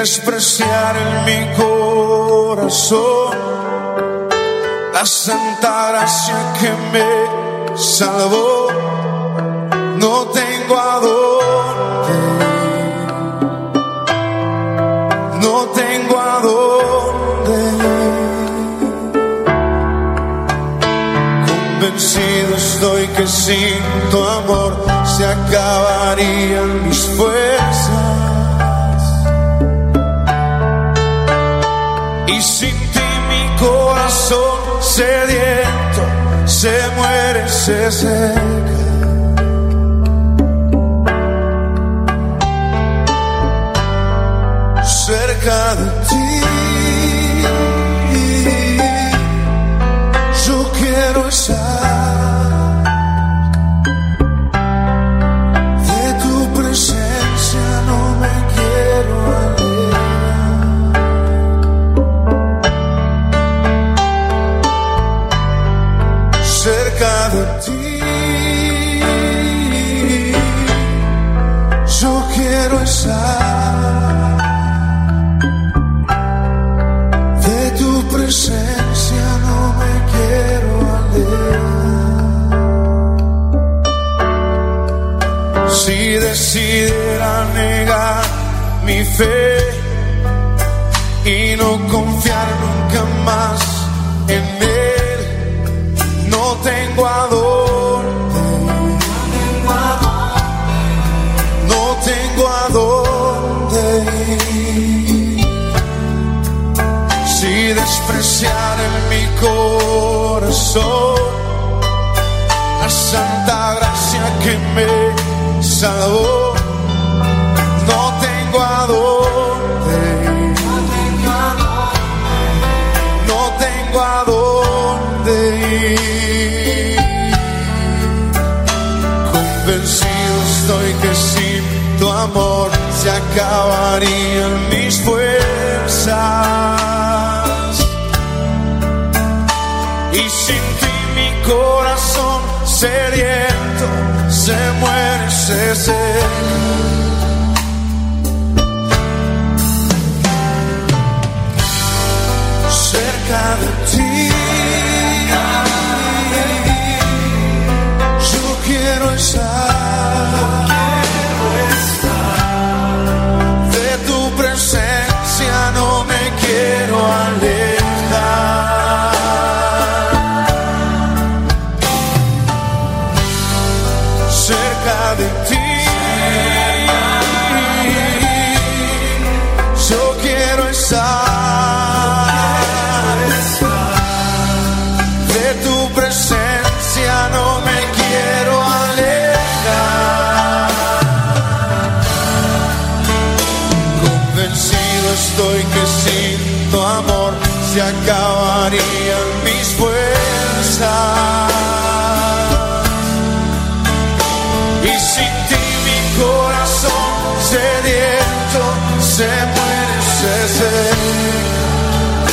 despreciar en mi corazón la santa gracia que me salvó, no tengo a dónde no tengo a dónde. Convencido estoy que sin tu amor se acabarían mis fuerzas. Corazón sediento se muere, se seca. Cerca de en mi corazón la santa gracia que me salvó, no tengo a dónde ir. No tengo a dónde ir. Convencido estoy que sin tu amor se acabarían mis fuerzas. Y sin ti mi corazón sediento se muere, se cerca Ti mi corazón sediento se muere, se seca.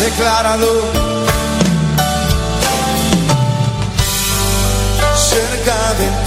Decláralo. Cerca de ti.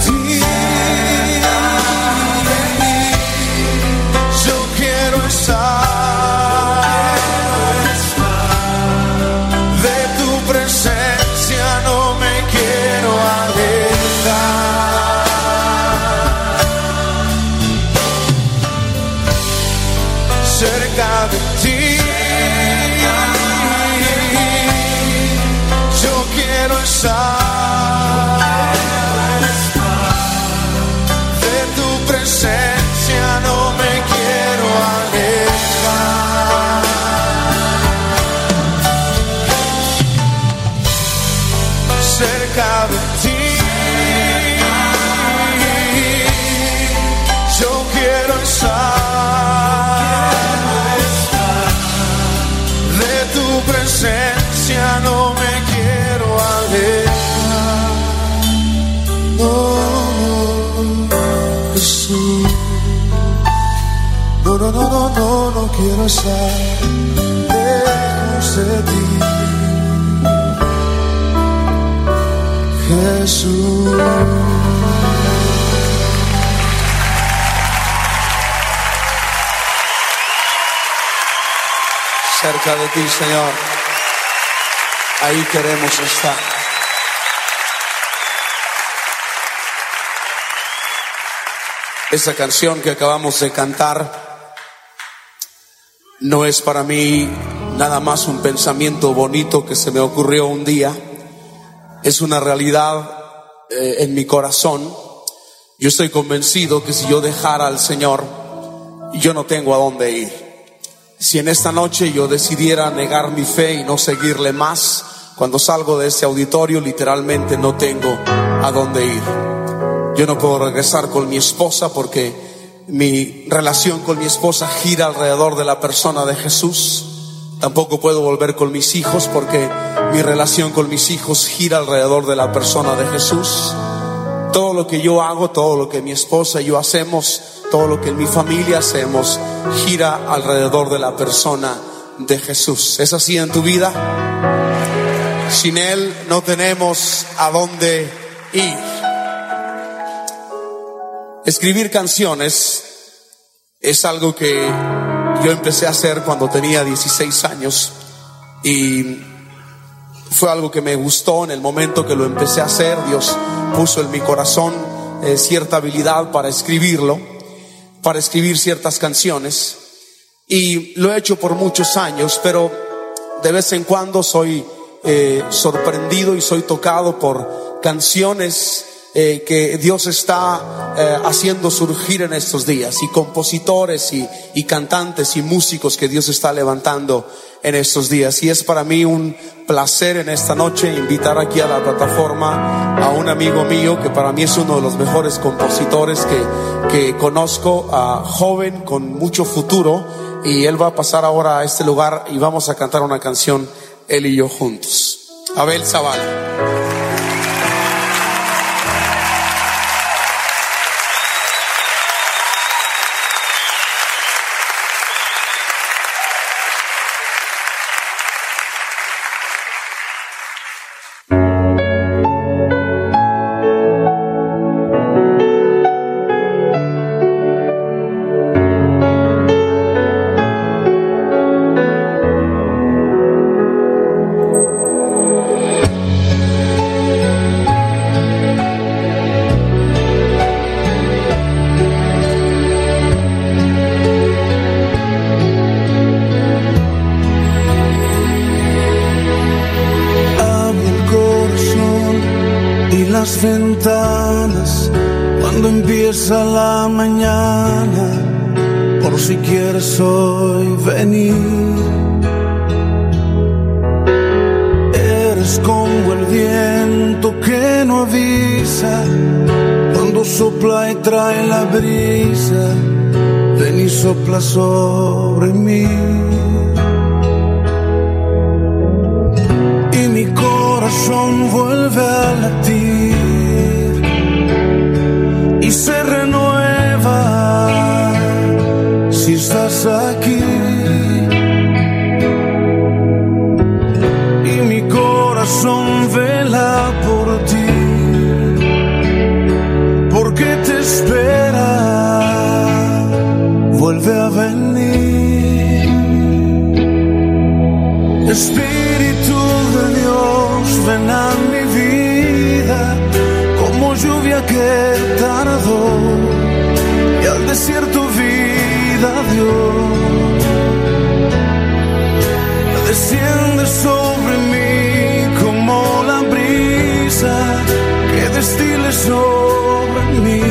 No, no, no, quiero estar lejos de ti. Jesús. cerca de ti, Señor. Ahí queremos estar. Esa canción que acabamos de cantar no es para mí nada más un pensamiento bonito que se me ocurrió un día. Es una realidad eh, en mi corazón. Yo estoy convencido que si yo dejara al Señor, yo no tengo a dónde ir. Si en esta noche yo decidiera negar mi fe y no seguirle más, cuando salgo de este auditorio literalmente no tengo a dónde ir. Yo no puedo regresar con mi esposa porque mi relación con mi esposa gira alrededor de la persona de Jesús. Tampoco puedo volver con mis hijos porque mi relación con mis hijos gira alrededor de la persona de Jesús. Todo lo que yo hago, todo lo que mi esposa y yo hacemos, todo lo que en mi familia hacemos gira alrededor de la persona de Jesús. ¿Es así en tu vida? Sin Él no tenemos a dónde ir. Escribir canciones es algo que yo empecé a hacer cuando tenía 16 años y fue algo que me gustó en el momento que lo empecé a hacer. Dios puso en mi corazón eh, cierta habilidad para escribirlo para escribir ciertas canciones y lo he hecho por muchos años, pero de vez en cuando soy eh, sorprendido y soy tocado por canciones eh, que Dios está eh, haciendo surgir en estos días y compositores y, y cantantes y músicos que Dios está levantando en estos días. Y es para mí un placer en esta noche invitar aquí a la plataforma a un amigo mío que para mí es uno de los mejores compositores que, que conozco, a joven con mucho futuro. Y él va a pasar ahora a este lugar y vamos a cantar una canción, él y yo juntos. Abel Zavala. ventanas cuando empieza la mañana, por si quieres hoy venir. Eres como el viento que no avisa, cuando sopla y trae la brisa, ven y sopla sobre mí. Y mi corazón vuelve a latir se renueva si estás aquí. sobre mí como la brisa que destile sobre mí.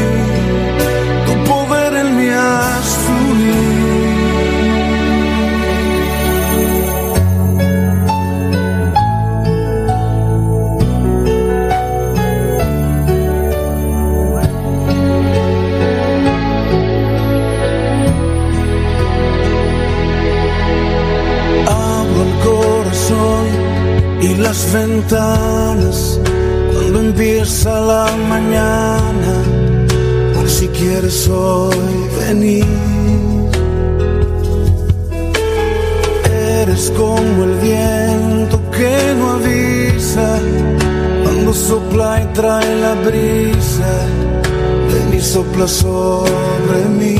Sopla sobre mí.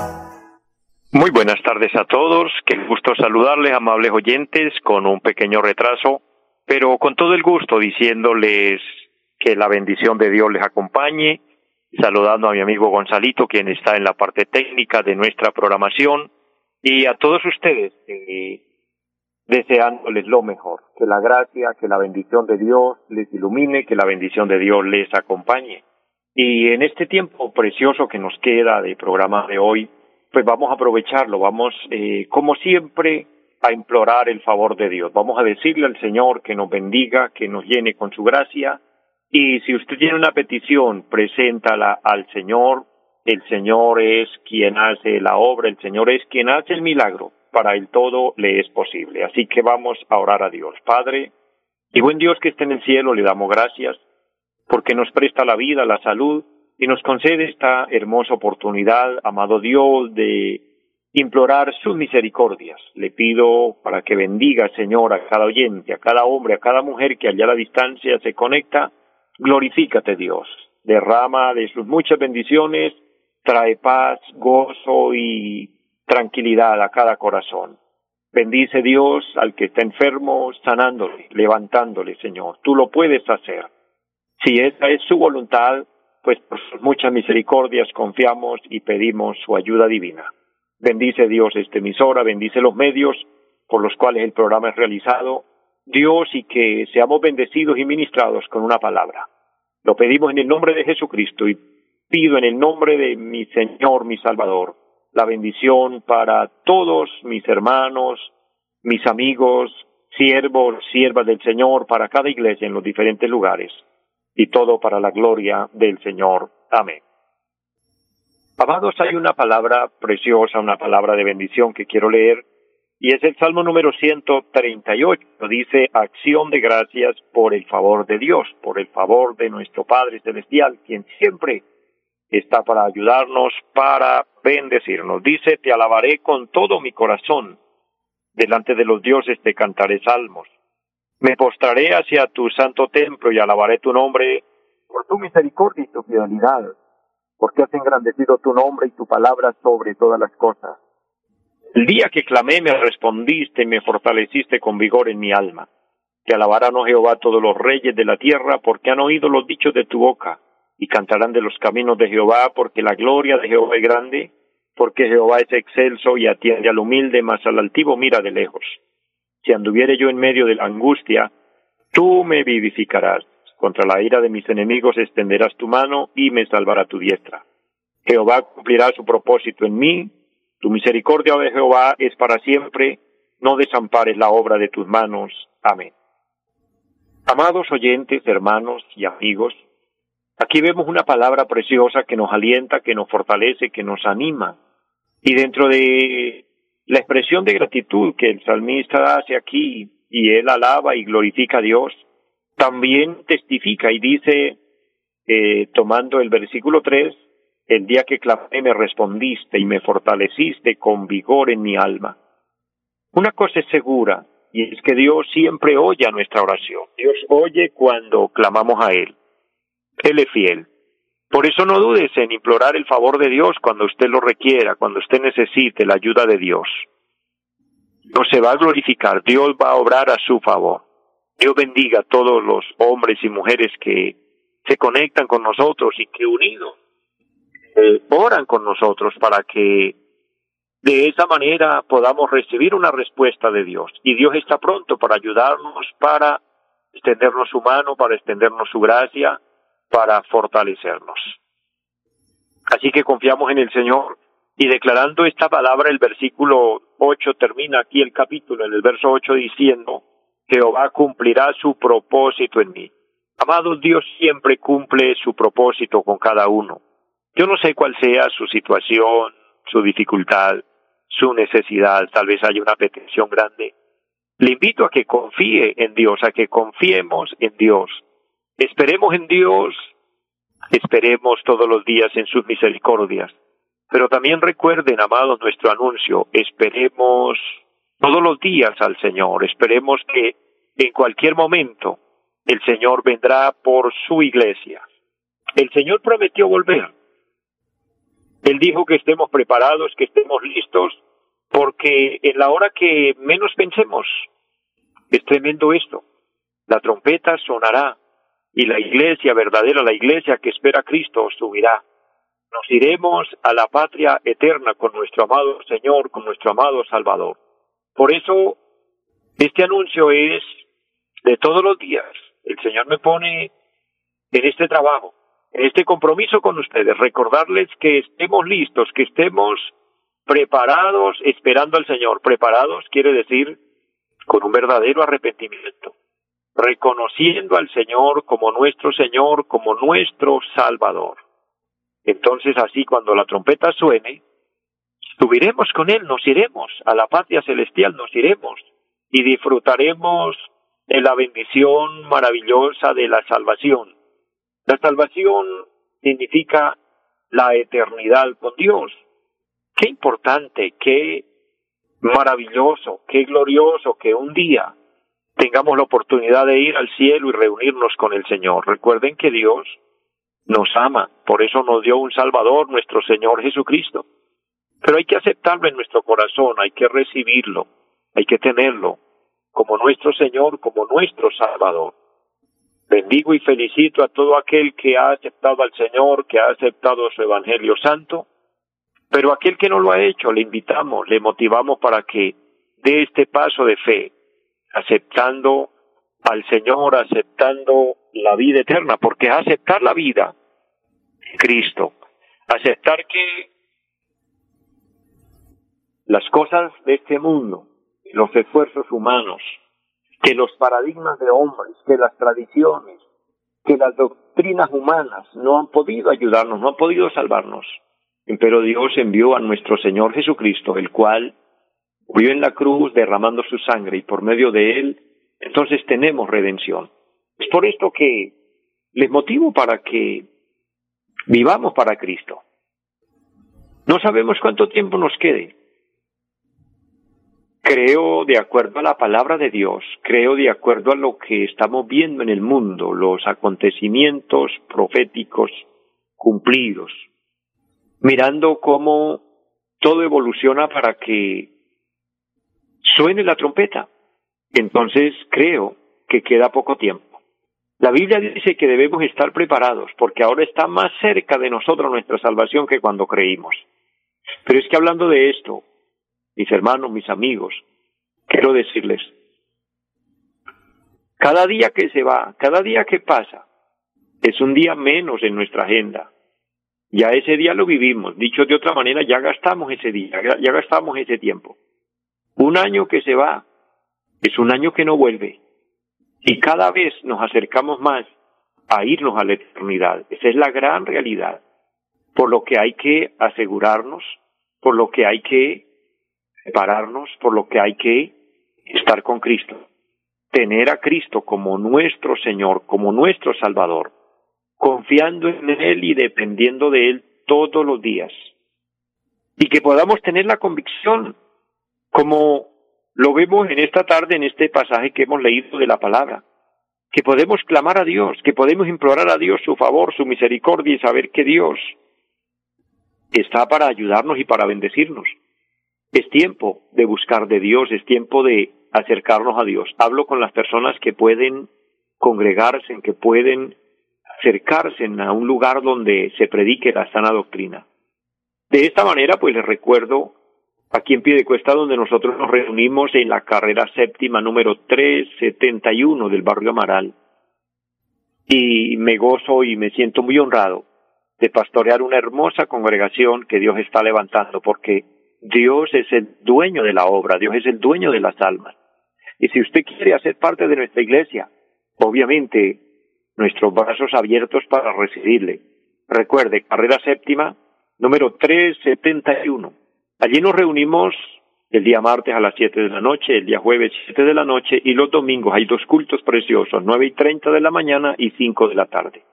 Muy buenas tardes a todos. Qué gusto saludarles, amables oyentes, con un pequeño retraso, pero con todo el gusto diciéndoles que la bendición de Dios les acompañe, saludando a mi amigo Gonzalito, quien está en la parte técnica de nuestra programación, y a todos ustedes, eh, deseándoles lo mejor, que la gracia, que la bendición de Dios les ilumine, que la bendición de Dios les acompañe. Y en este tiempo precioso que nos queda de programa de hoy, pues vamos a aprovecharlo, vamos, eh, como siempre, a implorar el favor de Dios. Vamos a decirle al Señor que nos bendiga, que nos llene con su gracia. Y si usted tiene una petición, preséntala al Señor. El Señor es quien hace la obra, el Señor es quien hace el milagro. Para él todo le es posible. Así que vamos a orar a Dios. Padre, y buen Dios que esté en el cielo, le damos gracias porque nos presta la vida, la salud y nos concede esta hermosa oportunidad, amado Dios, de implorar sus misericordias. Le pido para que bendiga, Señor, a cada oyente, a cada hombre, a cada mujer que allá a la distancia se conecta. Glorifícate, Dios. Derrama de sus muchas bendiciones, trae paz, gozo y tranquilidad a cada corazón. Bendice Dios al que está enfermo, sanándole, levantándole, Señor. Tú lo puedes hacer. Si esa es su voluntad, pues por sus muchas misericordias confiamos y pedimos su ayuda divina. Bendice Dios esta emisora, bendice los medios por los cuales el programa es realizado. Dios y que seamos bendecidos y ministrados con una palabra. Lo pedimos en el nombre de Jesucristo y pido en el nombre de mi Señor, mi Salvador, la bendición para todos mis hermanos mis amigos, siervos, siervas del Señor, para cada iglesia en los diferentes lugares, y todo para la gloria del Señor. Amén. Amados, hay una palabra preciosa, una palabra de bendición que quiero leer, y es el Salmo número 138. Dice, acción de gracias por el favor de Dios, por el favor de nuestro Padre Celestial, quien siempre está para ayudarnos, para bendecirnos. Dice, te alabaré con todo mi corazón, delante de los dioses te cantaré salmos. Me postraré hacia tu santo templo y alabaré tu nombre por tu misericordia y tu fidelidad, porque has engrandecido tu nombre y tu palabra sobre todas las cosas. El día que clamé me respondiste y me fortaleciste con vigor en mi alma. Te alabarán, oh Jehová, todos los reyes de la tierra, porque han oído los dichos de tu boca, y cantarán de los caminos de Jehová, porque la gloria de Jehová es grande, porque Jehová es excelso y atiende al humilde, mas al altivo mira de lejos. Si anduviere yo en medio de la angustia, tú me vivificarás. Contra la ira de mis enemigos extenderás tu mano y me salvará tu diestra. Jehová cumplirá su propósito en mí. Tu misericordia, oh Jehová, es para siempre. No desampares la obra de tus manos. Amén. Amados oyentes, hermanos y amigos, aquí vemos una palabra preciosa que nos alienta, que nos fortalece, que nos anima. Y dentro de la expresión de gratitud que el salmista hace aquí, y él alaba y glorifica a Dios, también testifica y dice, eh, tomando el versículo 3, el día que clamé me respondiste y me fortaleciste con vigor en mi alma. Una cosa es segura, y es que Dios siempre oye a nuestra oración. Dios oye cuando clamamos a Él. Él es fiel. Por eso no dudes en implorar el favor de Dios cuando usted lo requiera, cuando usted necesite la ayuda de Dios. No se va a glorificar, Dios va a obrar a su favor. Dios bendiga a todos los hombres y mujeres que se conectan con nosotros y que unidos oran con nosotros para que de esa manera podamos recibir una respuesta de Dios. Y Dios está pronto para ayudarnos, para extendernos su mano, para extendernos su gracia, para fortalecernos. Así que confiamos en el Señor y declarando esta palabra, el versículo 8 termina aquí el capítulo, en el verso 8 diciendo, Jehová cumplirá su propósito en mí. Amados, Dios siempre cumple su propósito con cada uno. Yo no sé cuál sea su situación, su dificultad, su necesidad, tal vez haya una petición grande. Le invito a que confíe en Dios, a que confiemos en Dios. Esperemos en Dios, esperemos todos los días en sus misericordias. Pero también recuerden, amados, nuestro anuncio, esperemos todos los días al Señor. Esperemos que en cualquier momento el Señor vendrá por su iglesia. El Señor prometió volver. Él dijo que estemos preparados, que estemos listos, porque en la hora que menos pensemos, es tremendo esto. La trompeta sonará y la iglesia verdadera, la iglesia que espera a Cristo, subirá. Nos iremos a la patria eterna con nuestro amado Señor, con nuestro amado Salvador. Por eso, este anuncio es de todos los días. El Señor me pone en este trabajo, en este compromiso con ustedes, recordarles que estemos listos, que estemos preparados esperando al Señor. Preparados quiere decir con un verdadero arrepentimiento, reconociendo al Señor como nuestro Señor, como nuestro Salvador. Entonces así cuando la trompeta suene, subiremos con Él, nos iremos a la patria celestial, nos iremos y disfrutaremos de la bendición maravillosa de la salvación. La salvación significa la eternidad con Dios. Qué importante, qué maravilloso, qué glorioso que un día tengamos la oportunidad de ir al cielo y reunirnos con el Señor. Recuerden que Dios nos ama, por eso nos dio un Salvador, nuestro Señor Jesucristo. Pero hay que aceptarlo en nuestro corazón, hay que recibirlo, hay que tenerlo como nuestro Señor, como nuestro Salvador. Bendigo y felicito a todo aquel que ha aceptado al Señor, que ha aceptado su Evangelio Santo, pero aquel que no lo ha hecho, le invitamos, le motivamos para que dé este paso de fe, aceptando al Señor, aceptando la vida eterna, porque aceptar la vida, Cristo, aceptar que las cosas de este mundo los esfuerzos humanos, que los paradigmas de hombres, que las tradiciones, que las doctrinas humanas no han podido ayudarnos, no han podido salvarnos. Pero Dios envió a nuestro Señor Jesucristo, el cual murió en la cruz derramando su sangre y por medio de él, entonces tenemos redención. Es por esto que les motivo para que vivamos para Cristo. No sabemos cuánto tiempo nos quede. Creo de acuerdo a la palabra de Dios, creo de acuerdo a lo que estamos viendo en el mundo, los acontecimientos proféticos cumplidos, mirando cómo todo evoluciona para que suene la trompeta. Entonces creo que queda poco tiempo. La Biblia dice que debemos estar preparados porque ahora está más cerca de nosotros nuestra salvación que cuando creímos. Pero es que hablando de esto, mis hermanos, mis amigos, quiero decirles, cada día que se va, cada día que pasa, es un día menos en nuestra agenda. Ya ese día lo vivimos. Dicho de otra manera, ya gastamos ese día, ya gastamos ese tiempo. Un año que se va es un año que no vuelve. Y cada vez nos acercamos más a irnos a la eternidad. Esa es la gran realidad. Por lo que hay que asegurarnos, por lo que hay que separarnos, por lo que hay que estar con Cristo. Tener a Cristo como nuestro Señor, como nuestro Salvador, confiando en Él y dependiendo de Él todos los días. Y que podamos tener la convicción, como lo vemos en esta tarde, en este pasaje que hemos leído de la palabra, que podemos clamar a Dios, que podemos implorar a Dios su favor, su misericordia y saber que Dios está para ayudarnos y para bendecirnos. Es tiempo de buscar de Dios, es tiempo de acercarnos a Dios. Hablo con las personas que pueden congregarse, que pueden acercarse a un lugar donde se predique la sana doctrina. De esta manera, pues les recuerdo aquí en Piedecuesta, donde nosotros nos reunimos en la carrera séptima número 371 del barrio Amaral. Y me gozo y me siento muy honrado de pastorear una hermosa congregación que Dios está levantando, porque Dios es el dueño de la obra, Dios es el dueño de las almas. Y si usted quiere hacer parte de nuestra iglesia, obviamente nuestros brazos abiertos para recibirle. Recuerde, carrera séptima, número 371 Allí nos reunimos el día martes a las siete de la noche, el día jueves siete de la noche y los domingos hay dos cultos preciosos, nueve y treinta de la mañana y cinco de la tarde.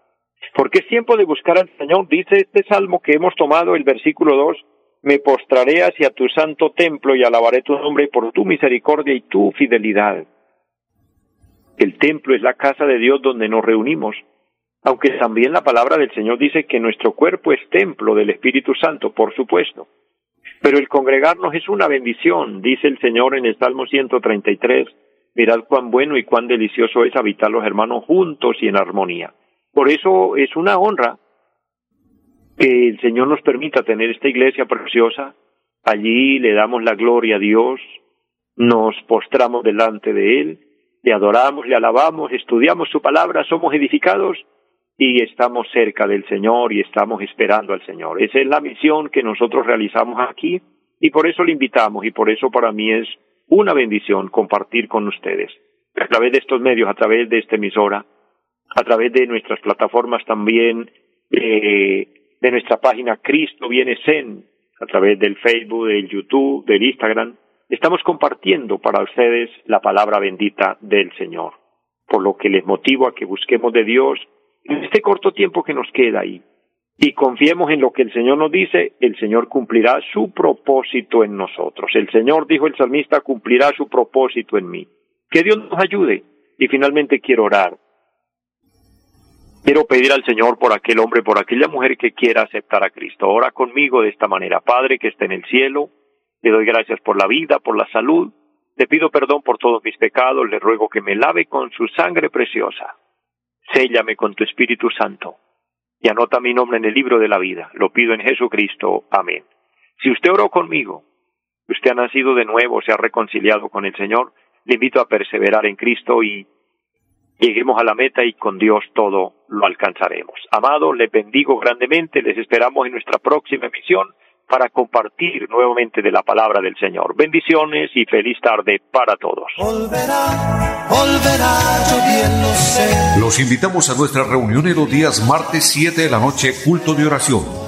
Porque es tiempo de buscar al Señor. Dice este salmo que hemos tomado, el versículo dos, me postraré hacia tu santo templo y alabaré tu nombre por tu misericordia y tu fidelidad. El templo es la casa de Dios donde nos reunimos, aunque también la palabra del Señor dice que nuestro cuerpo es templo del Espíritu Santo, por supuesto. Pero el congregarnos es una bendición, dice el Señor en el Salmo 133, mirad cuán bueno y cuán delicioso es habitar los hermanos juntos y en armonía. Por eso es una honra que el Señor nos permita tener esta iglesia preciosa. Allí le damos la gloria a Dios, nos postramos delante de Él, le adoramos, le alabamos, estudiamos su palabra, somos edificados y estamos cerca del Señor y estamos esperando al Señor. Esa es la misión que nosotros realizamos aquí y por eso le invitamos y por eso para mí es una bendición compartir con ustedes a través de estos medios, a través de esta emisora, a través de nuestras plataformas también, eh, de nuestra página Cristo Viene Zen, a través del Facebook, del YouTube, del Instagram. Estamos compartiendo para ustedes la palabra bendita del Señor, por lo que les motivo a que busquemos de Dios en este corto tiempo que nos queda ahí y confiemos en lo que el Señor nos dice, el Señor cumplirá su propósito en nosotros. El Señor, dijo el salmista, cumplirá su propósito en mí. Que Dios nos ayude. Y finalmente quiero orar. Quiero pedir al Señor por aquel hombre, por aquella mujer que quiera aceptar a Cristo. Ora conmigo de esta manera. Padre que está en el cielo, le doy gracias por la vida, por la salud. Le pido perdón por todos mis pecados. Le ruego que me lave con su sangre preciosa séllame con tu Espíritu Santo y anota mi nombre en el libro de la vida. Lo pido en Jesucristo. Amén. Si usted oró conmigo, usted ha nacido de nuevo, se ha reconciliado con el Señor, le invito a perseverar en Cristo y lleguemos a la meta y con Dios todo lo alcanzaremos. Amado, le bendigo grandemente, les esperamos en nuestra próxima emisión para compartir nuevamente de la palabra del Señor. Bendiciones y feliz tarde para todos. Los invitamos a nuestra reunión en los días martes 7 de la noche, culto de oración